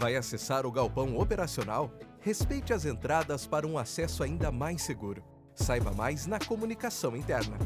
Vai acessar o galpão operacional? Respeite as entradas para um acesso ainda mais seguro. Saiba mais na comunicação interna.